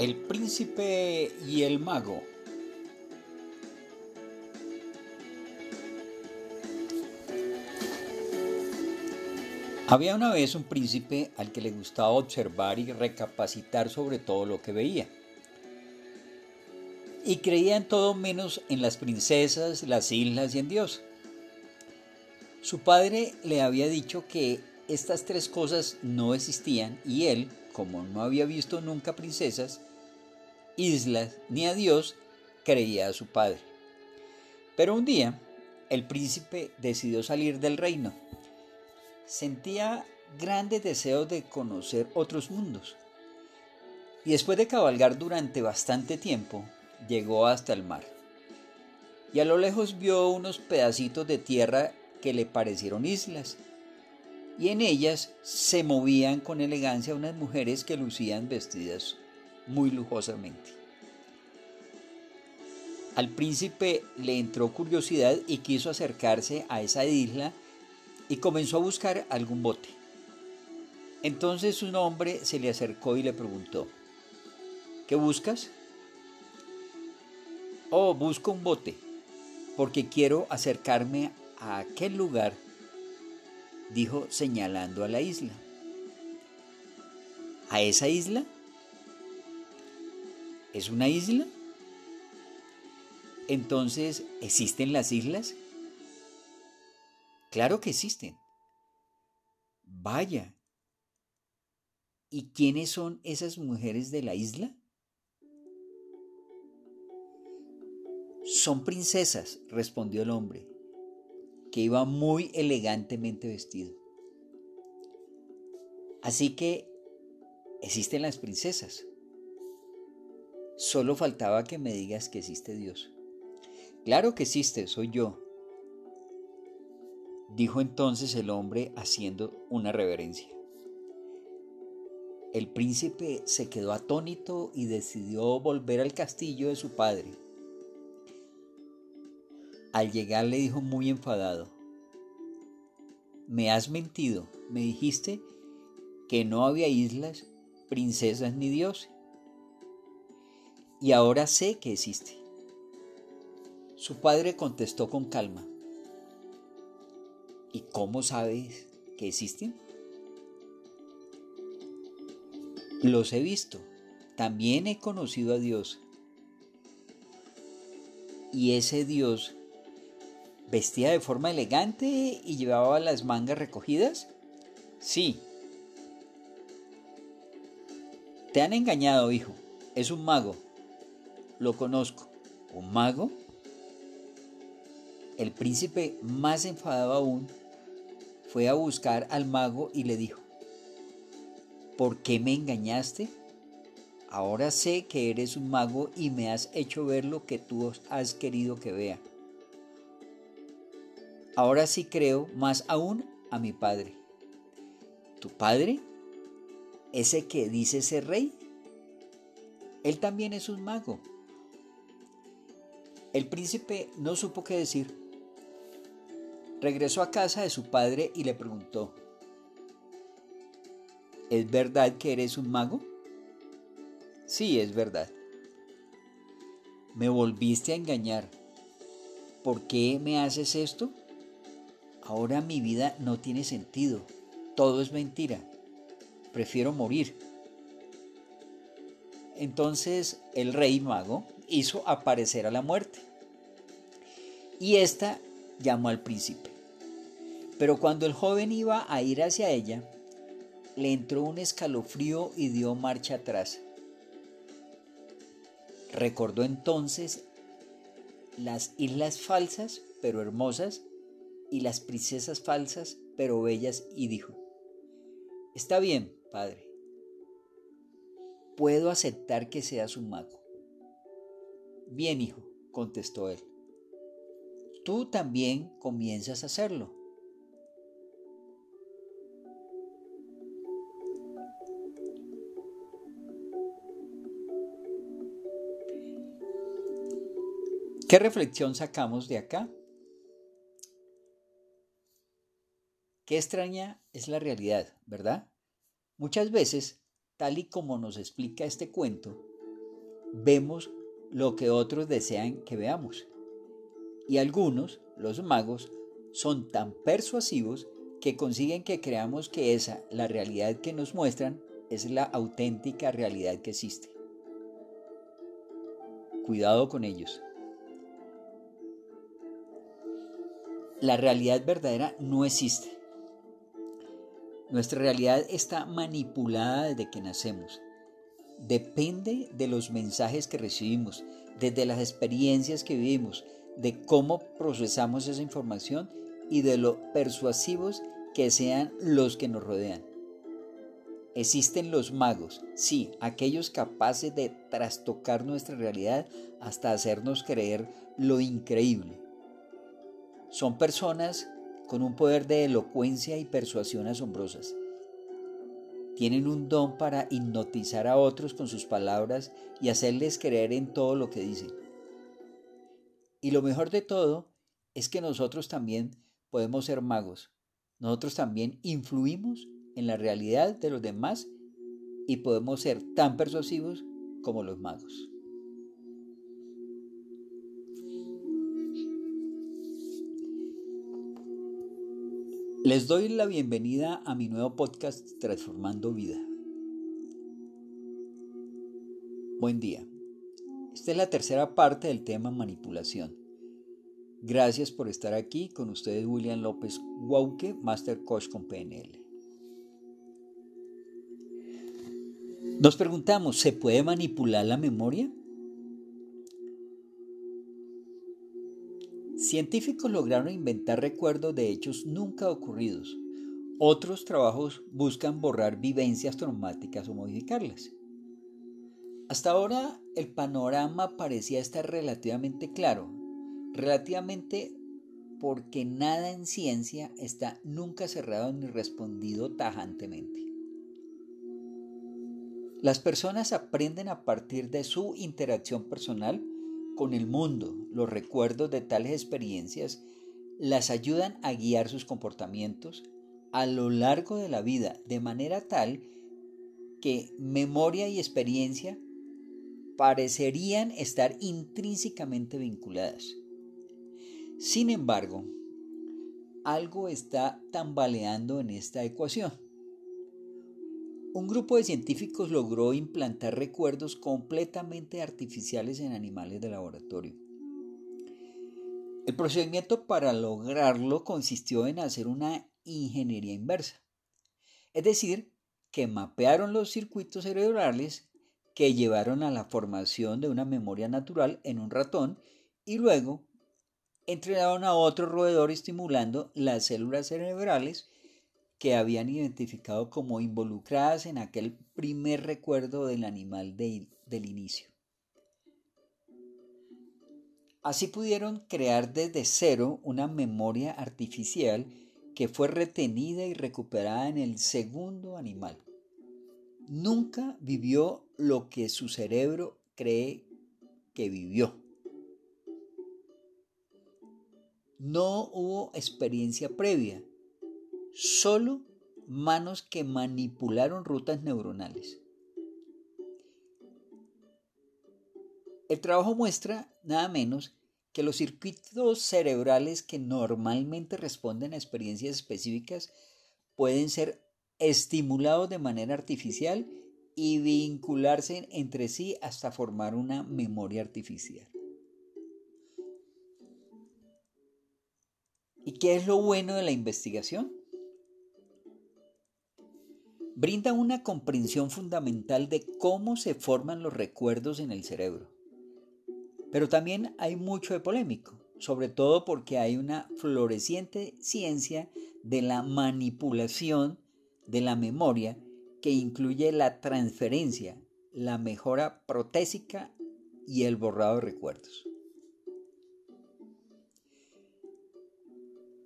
El príncipe y el mago. Había una vez un príncipe al que le gustaba observar y recapacitar sobre todo lo que veía. Y creía en todo menos en las princesas, las islas y en Dios. Su padre le había dicho que estas tres cosas no existían y él, como no había visto nunca princesas, islas ni a Dios, creía a su padre. Pero un día el príncipe decidió salir del reino. Sentía grandes deseos de conocer otros mundos. Y después de cabalgar durante bastante tiempo, llegó hasta el mar. Y a lo lejos vio unos pedacitos de tierra que le parecieron islas. Y en ellas se movían con elegancia unas mujeres que lucían vestidas muy lujosamente. Al príncipe le entró curiosidad y quiso acercarse a esa isla y comenzó a buscar algún bote. Entonces un hombre se le acercó y le preguntó, ¿qué buscas? Oh, busco un bote, porque quiero acercarme a aquel lugar, dijo señalando a la isla. ¿A esa isla? ¿Es una isla? Entonces, ¿existen las islas? Claro que existen. Vaya. ¿Y quiénes son esas mujeres de la isla? Son princesas, respondió el hombre, que iba muy elegantemente vestido. Así que existen las princesas. Solo faltaba que me digas que existe Dios. Claro que existe, soy yo. Dijo entonces el hombre haciendo una reverencia. El príncipe se quedó atónito y decidió volver al castillo de su padre. Al llegar le dijo muy enfadado, me has mentido, me dijiste que no había islas, princesas ni dioses. Y ahora sé que existe. Su padre contestó con calma. ¿Y cómo sabes que existen? Los he visto. También he conocido a Dios. Y ese Dios vestía de forma elegante y llevaba las mangas recogidas. Sí. Te han engañado, hijo. Es un mago. Lo conozco. ¿Un mago? El príncipe, más enfadado aún, fue a buscar al mago y le dijo, ¿por qué me engañaste? Ahora sé que eres un mago y me has hecho ver lo que tú has querido que vea. Ahora sí creo más aún a mi padre. ¿Tu padre? ¿Ese que dice ser rey? Él también es un mago. El príncipe no supo qué decir. Regresó a casa de su padre y le preguntó, ¿Es verdad que eres un mago? Sí, es verdad. Me volviste a engañar. ¿Por qué me haces esto? Ahora mi vida no tiene sentido. Todo es mentira. Prefiero morir. Entonces el rey mago hizo aparecer a la muerte. Y ésta llamó al príncipe. Pero cuando el joven iba a ir hacia ella, le entró un escalofrío y dio marcha atrás. Recordó entonces las islas falsas pero hermosas y las princesas falsas pero bellas y dijo, Está bien, padre, puedo aceptar que seas un mago. Bien, hijo, contestó él tú también comienzas a hacerlo. ¿Qué reflexión sacamos de acá? Qué extraña es la realidad, ¿verdad? Muchas veces, tal y como nos explica este cuento, vemos lo que otros desean que veamos. Y algunos, los magos, son tan persuasivos que consiguen que creamos que esa, la realidad que nos muestran, es la auténtica realidad que existe. Cuidado con ellos. La realidad verdadera no existe. Nuestra realidad está manipulada desde que nacemos. Depende de los mensajes que recibimos, desde las experiencias que vivimos, de cómo procesamos esa información y de lo persuasivos que sean los que nos rodean. Existen los magos, sí, aquellos capaces de trastocar nuestra realidad hasta hacernos creer lo increíble. Son personas con un poder de elocuencia y persuasión asombrosas. Tienen un don para hipnotizar a otros con sus palabras y hacerles creer en todo lo que dicen. Y lo mejor de todo es que nosotros también podemos ser magos. Nosotros también influimos en la realidad de los demás y podemos ser tan persuasivos como los magos. Les doy la bienvenida a mi nuevo podcast Transformando Vida. Buen día. Esta es la tercera parte del tema manipulación. Gracias por estar aquí con ustedes William López Wauke, Master Coach con PNL. Nos preguntamos, ¿se puede manipular la memoria? Científicos lograron inventar recuerdos de hechos nunca ocurridos. Otros trabajos buscan borrar vivencias traumáticas o modificarlas. Hasta ahora el panorama parecía estar relativamente claro, relativamente porque nada en ciencia está nunca cerrado ni respondido tajantemente. Las personas aprenden a partir de su interacción personal con el mundo, los recuerdos de tales experiencias las ayudan a guiar sus comportamientos a lo largo de la vida de manera tal que memoria y experiencia parecerían estar intrínsecamente vinculadas. Sin embargo, algo está tambaleando en esta ecuación. Un grupo de científicos logró implantar recuerdos completamente artificiales en animales de laboratorio. El procedimiento para lograrlo consistió en hacer una ingeniería inversa, es decir, que mapearon los circuitos cerebrales que llevaron a la formación de una memoria natural en un ratón y luego entrenaron a otro roedor estimulando las células cerebrales que habían identificado como involucradas en aquel primer recuerdo del animal del inicio. Así pudieron crear desde cero una memoria artificial que fue retenida y recuperada en el segundo animal. Nunca vivió lo que su cerebro cree que vivió. No hubo experiencia previa, solo manos que manipularon rutas neuronales. El trabajo muestra nada menos que los circuitos cerebrales que normalmente responden a experiencias específicas pueden ser estimulados de manera artificial y vincularse entre sí hasta formar una memoria artificial. ¿Y qué es lo bueno de la investigación? Brinda una comprensión fundamental de cómo se forman los recuerdos en el cerebro. Pero también hay mucho de polémico, sobre todo porque hay una floreciente ciencia de la manipulación de la memoria que incluye la transferencia, la mejora protésica y el borrado de recuerdos.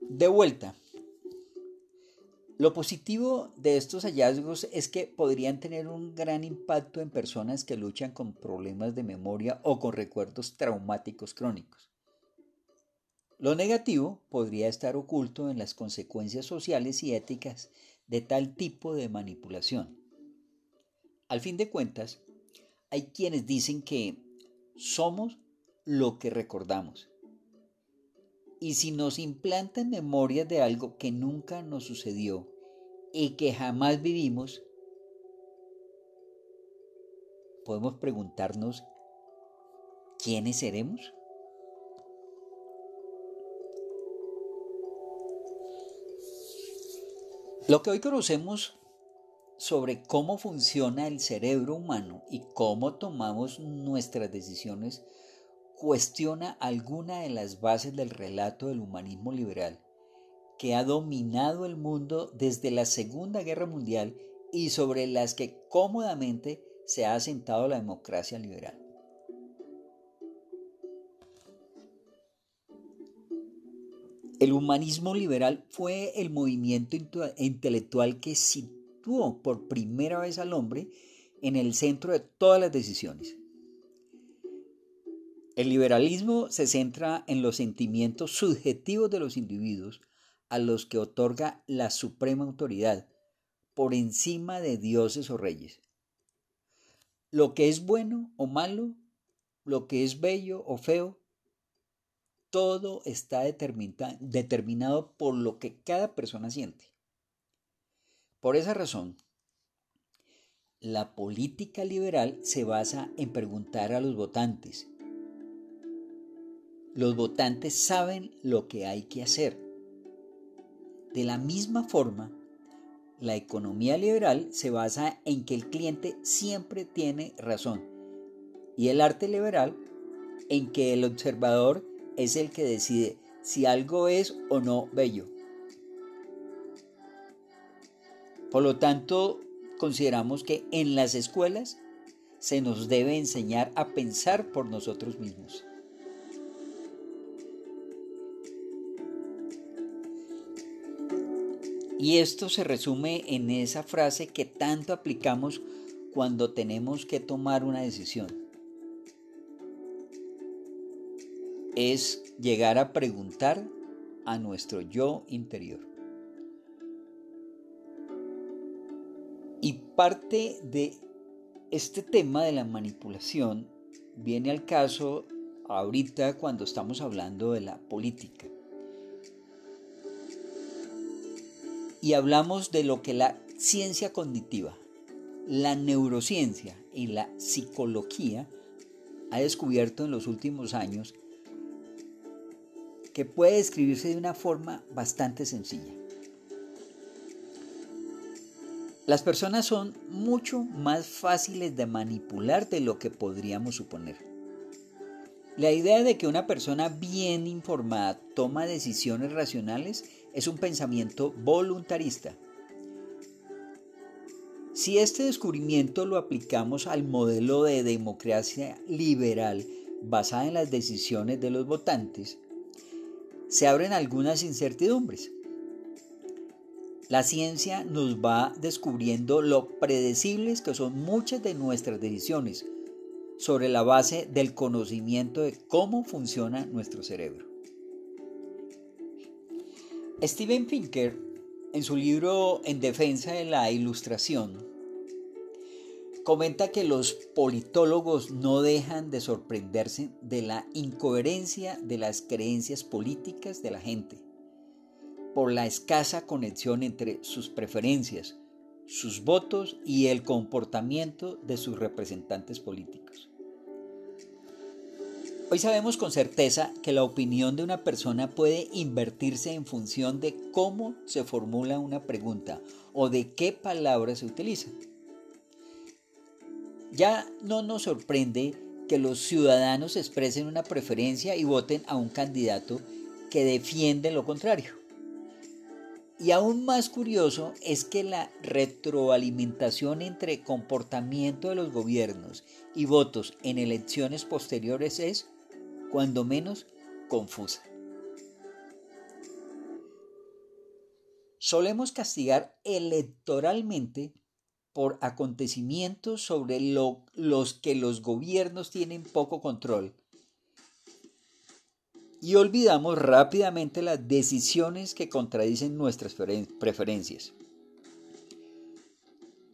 De vuelta, lo positivo de estos hallazgos es que podrían tener un gran impacto en personas que luchan con problemas de memoria o con recuerdos traumáticos crónicos. Lo negativo podría estar oculto en las consecuencias sociales y éticas de tal tipo de manipulación. Al fin de cuentas, hay quienes dicen que somos lo que recordamos. Y si nos implantan memorias de algo que nunca nos sucedió y que jamás vivimos, podemos preguntarnos, ¿quiénes seremos? Lo que hoy conocemos sobre cómo funciona el cerebro humano y cómo tomamos nuestras decisiones cuestiona alguna de las bases del relato del humanismo liberal que ha dominado el mundo desde la Segunda Guerra Mundial y sobre las que cómodamente se ha asentado la democracia liberal. El humanismo liberal fue el movimiento intelectual que situó por primera vez al hombre en el centro de todas las decisiones. El liberalismo se centra en los sentimientos subjetivos de los individuos a los que otorga la suprema autoridad por encima de dioses o reyes. Lo que es bueno o malo, lo que es bello o feo, todo está determinado por lo que cada persona siente. Por esa razón, la política liberal se basa en preguntar a los votantes. Los votantes saben lo que hay que hacer. De la misma forma, la economía liberal se basa en que el cliente siempre tiene razón y el arte liberal en que el observador es el que decide si algo es o no bello. Por lo tanto, consideramos que en las escuelas se nos debe enseñar a pensar por nosotros mismos. Y esto se resume en esa frase que tanto aplicamos cuando tenemos que tomar una decisión. es llegar a preguntar a nuestro yo interior. Y parte de este tema de la manipulación viene al caso ahorita cuando estamos hablando de la política. Y hablamos de lo que la ciencia cognitiva, la neurociencia y la psicología ha descubierto en los últimos años que puede describirse de una forma bastante sencilla. Las personas son mucho más fáciles de manipular de lo que podríamos suponer. La idea de que una persona bien informada toma decisiones racionales es un pensamiento voluntarista. Si este descubrimiento lo aplicamos al modelo de democracia liberal basada en las decisiones de los votantes, se abren algunas incertidumbres. La ciencia nos va descubriendo lo predecibles que son muchas de nuestras decisiones sobre la base del conocimiento de cómo funciona nuestro cerebro. Steven Pinker, en su libro En defensa de la ilustración, comenta que los politólogos no dejan de sorprenderse de la incoherencia de las creencias políticas de la gente, por la escasa conexión entre sus preferencias, sus votos y el comportamiento de sus representantes políticos. Hoy sabemos con certeza que la opinión de una persona puede invertirse en función de cómo se formula una pregunta o de qué palabras se utilizan. Ya no nos sorprende que los ciudadanos expresen una preferencia y voten a un candidato que defiende lo contrario. Y aún más curioso es que la retroalimentación entre comportamiento de los gobiernos y votos en elecciones posteriores es, cuando menos, confusa. Solemos castigar electoralmente por acontecimientos sobre los que los gobiernos tienen poco control. Y olvidamos rápidamente las decisiones que contradicen nuestras preferencias.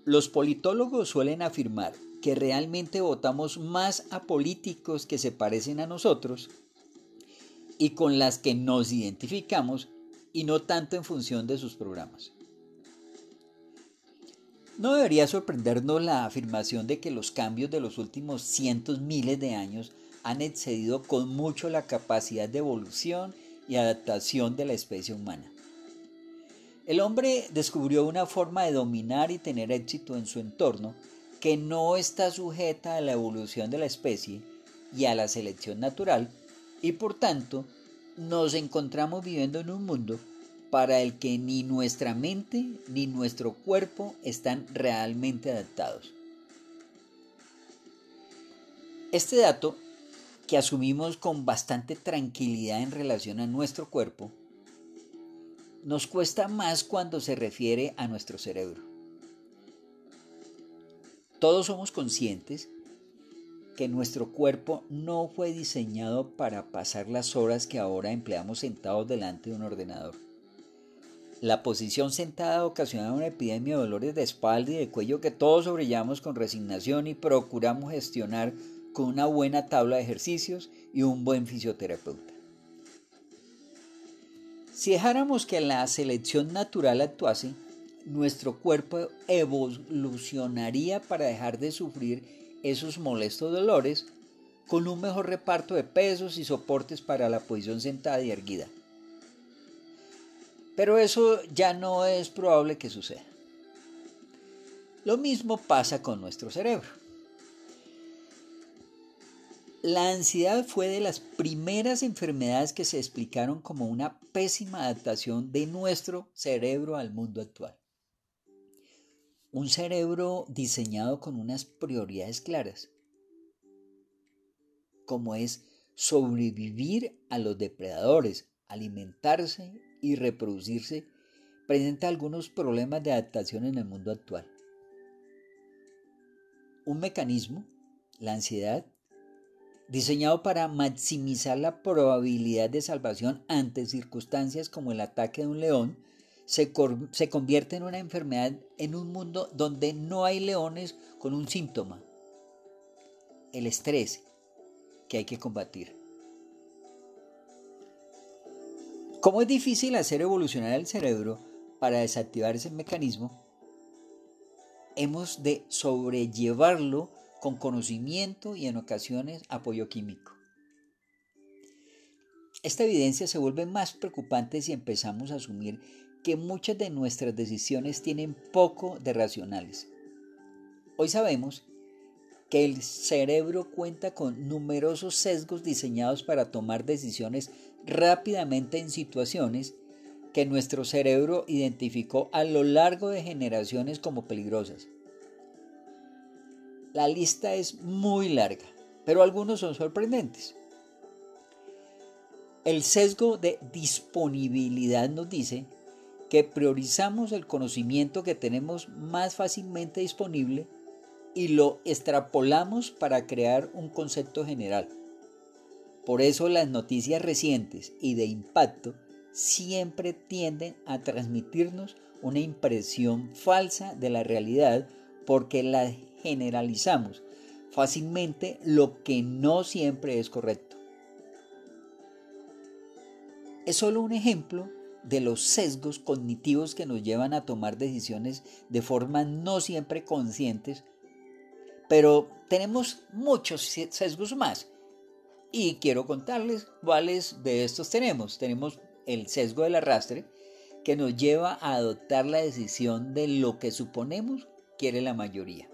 Los politólogos suelen afirmar que realmente votamos más a políticos que se parecen a nosotros y con las que nos identificamos y no tanto en función de sus programas. No debería sorprendernos la afirmación de que los cambios de los últimos cientos miles de años han excedido con mucho la capacidad de evolución y adaptación de la especie humana. El hombre descubrió una forma de dominar y tener éxito en su entorno que no está sujeta a la evolución de la especie y a la selección natural y por tanto nos encontramos viviendo en un mundo para el que ni nuestra mente ni nuestro cuerpo están realmente adaptados. Este dato, que asumimos con bastante tranquilidad en relación a nuestro cuerpo, nos cuesta más cuando se refiere a nuestro cerebro. Todos somos conscientes que nuestro cuerpo no fue diseñado para pasar las horas que ahora empleamos sentados delante de un ordenador. La posición sentada ocasiona una epidemia de dolores de espalda y de cuello que todos sobrellevamos con resignación y procuramos gestionar con una buena tabla de ejercicios y un buen fisioterapeuta. Si dejáramos que la selección natural actuase, nuestro cuerpo evolucionaría para dejar de sufrir esos molestos dolores con un mejor reparto de pesos y soportes para la posición sentada y erguida. Pero eso ya no es probable que suceda. Lo mismo pasa con nuestro cerebro. La ansiedad fue de las primeras enfermedades que se explicaron como una pésima adaptación de nuestro cerebro al mundo actual. Un cerebro diseñado con unas prioridades claras, como es sobrevivir a los depredadores, alimentarse y reproducirse, presenta algunos problemas de adaptación en el mundo actual. Un mecanismo, la ansiedad, diseñado para maximizar la probabilidad de salvación ante circunstancias como el ataque de un león, se, se convierte en una enfermedad en un mundo donde no hay leones con un síntoma, el estrés que hay que combatir. Como es difícil hacer evolucionar el cerebro para desactivar ese mecanismo, hemos de sobrellevarlo con conocimiento y en ocasiones apoyo químico. Esta evidencia se vuelve más preocupante si empezamos a asumir que muchas de nuestras decisiones tienen poco de racionales. Hoy sabemos que el cerebro cuenta con numerosos sesgos diseñados para tomar decisiones rápidamente en situaciones que nuestro cerebro identificó a lo largo de generaciones como peligrosas. La lista es muy larga, pero algunos son sorprendentes. El sesgo de disponibilidad nos dice que priorizamos el conocimiento que tenemos más fácilmente disponible y lo extrapolamos para crear un concepto general. Por eso las noticias recientes y de impacto siempre tienden a transmitirnos una impresión falsa de la realidad porque la generalizamos fácilmente lo que no siempre es correcto. Es solo un ejemplo de los sesgos cognitivos que nos llevan a tomar decisiones de forma no siempre conscientes, pero tenemos muchos sesgos más. Y quiero contarles cuáles de estos tenemos. Tenemos el sesgo del arrastre, que nos lleva a adoptar la decisión de lo que suponemos quiere la mayoría.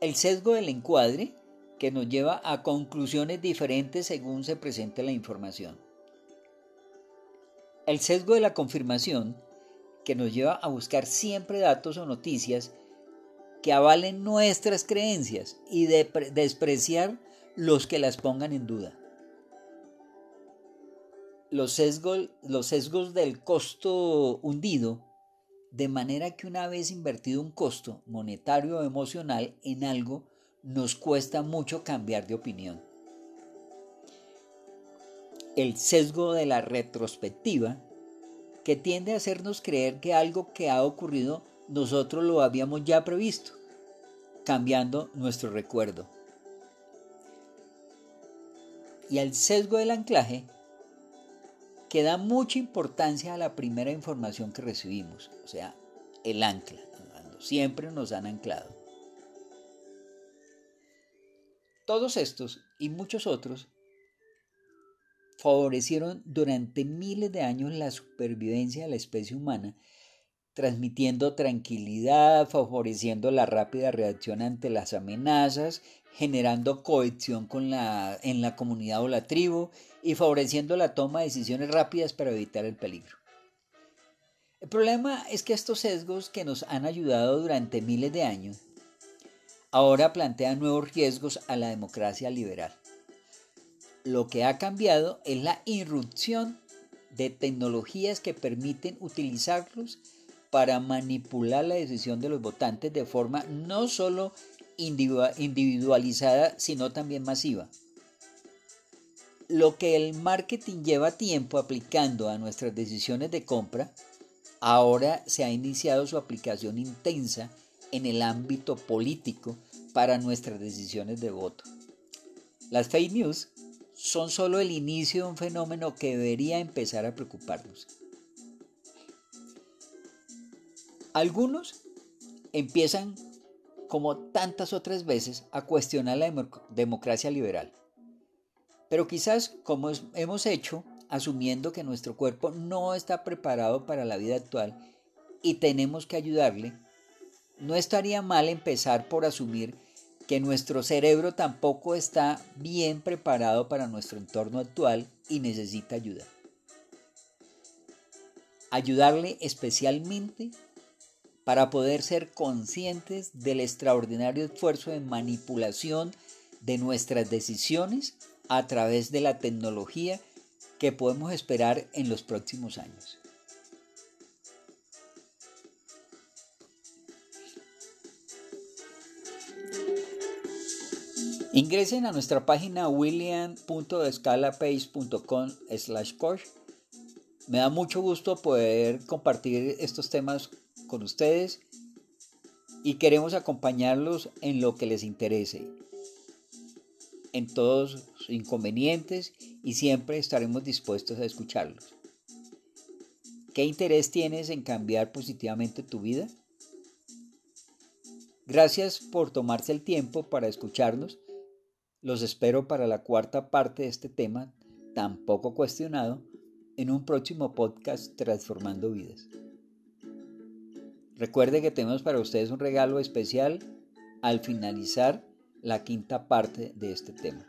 El sesgo del encuadre, que nos lleva a conclusiones diferentes según se presente la información. El sesgo de la confirmación, que nos lleva a buscar siempre datos o noticias que avalen nuestras creencias y de despreciar los que las pongan en duda. Los sesgos del costo hundido, de manera que una vez invertido un costo monetario o emocional en algo, nos cuesta mucho cambiar de opinión el sesgo de la retrospectiva, que tiende a hacernos creer que algo que ha ocurrido nosotros lo habíamos ya previsto. cambiando nuestro recuerdo. Y al sesgo del anclaje que da mucha importancia a la primera información que recibimos, o sea, el ancla, cuando siempre nos han anclado. Todos estos y muchos otros favorecieron durante miles de años la supervivencia de la especie humana, transmitiendo tranquilidad, favoreciendo la rápida reacción ante las amenazas, generando cohesión con la, en la comunidad o la tribu y favoreciendo la toma de decisiones rápidas para evitar el peligro. El problema es que estos sesgos que nos han ayudado durante miles de años ahora plantean nuevos riesgos a la democracia liberal. Lo que ha cambiado es la irrupción de tecnologías que permiten utilizarlos para manipular la decisión de los votantes de forma no solo individualizada, sino también masiva. Lo que el marketing lleva tiempo aplicando a nuestras decisiones de compra, ahora se ha iniciado su aplicación intensa en el ámbito político para nuestras decisiones de voto. Las fake news son solo el inicio de un fenómeno que debería empezar a preocuparnos. Algunos empiezan, como tantas otras veces, a cuestionar la democracia liberal. Pero quizás, como hemos hecho, asumiendo que nuestro cuerpo no está preparado para la vida actual y tenemos que ayudarle, no estaría mal empezar por asumir que nuestro cerebro tampoco está bien preparado para nuestro entorno actual y necesita ayuda. Ayudarle especialmente para poder ser conscientes del extraordinario esfuerzo de manipulación de nuestras decisiones a través de la tecnología que podemos esperar en los próximos años. Ingresen a nuestra página william.escalapage.com slash coach. Me da mucho gusto poder compartir estos temas con ustedes y queremos acompañarlos en lo que les interese, en todos sus inconvenientes y siempre estaremos dispuestos a escucharlos. ¿Qué interés tienes en cambiar positivamente tu vida? Gracias por tomarse el tiempo para escucharnos los espero para la cuarta parte de este tema, tan poco cuestionado, en un próximo podcast Transformando Vidas. Recuerde que tenemos para ustedes un regalo especial al finalizar la quinta parte de este tema.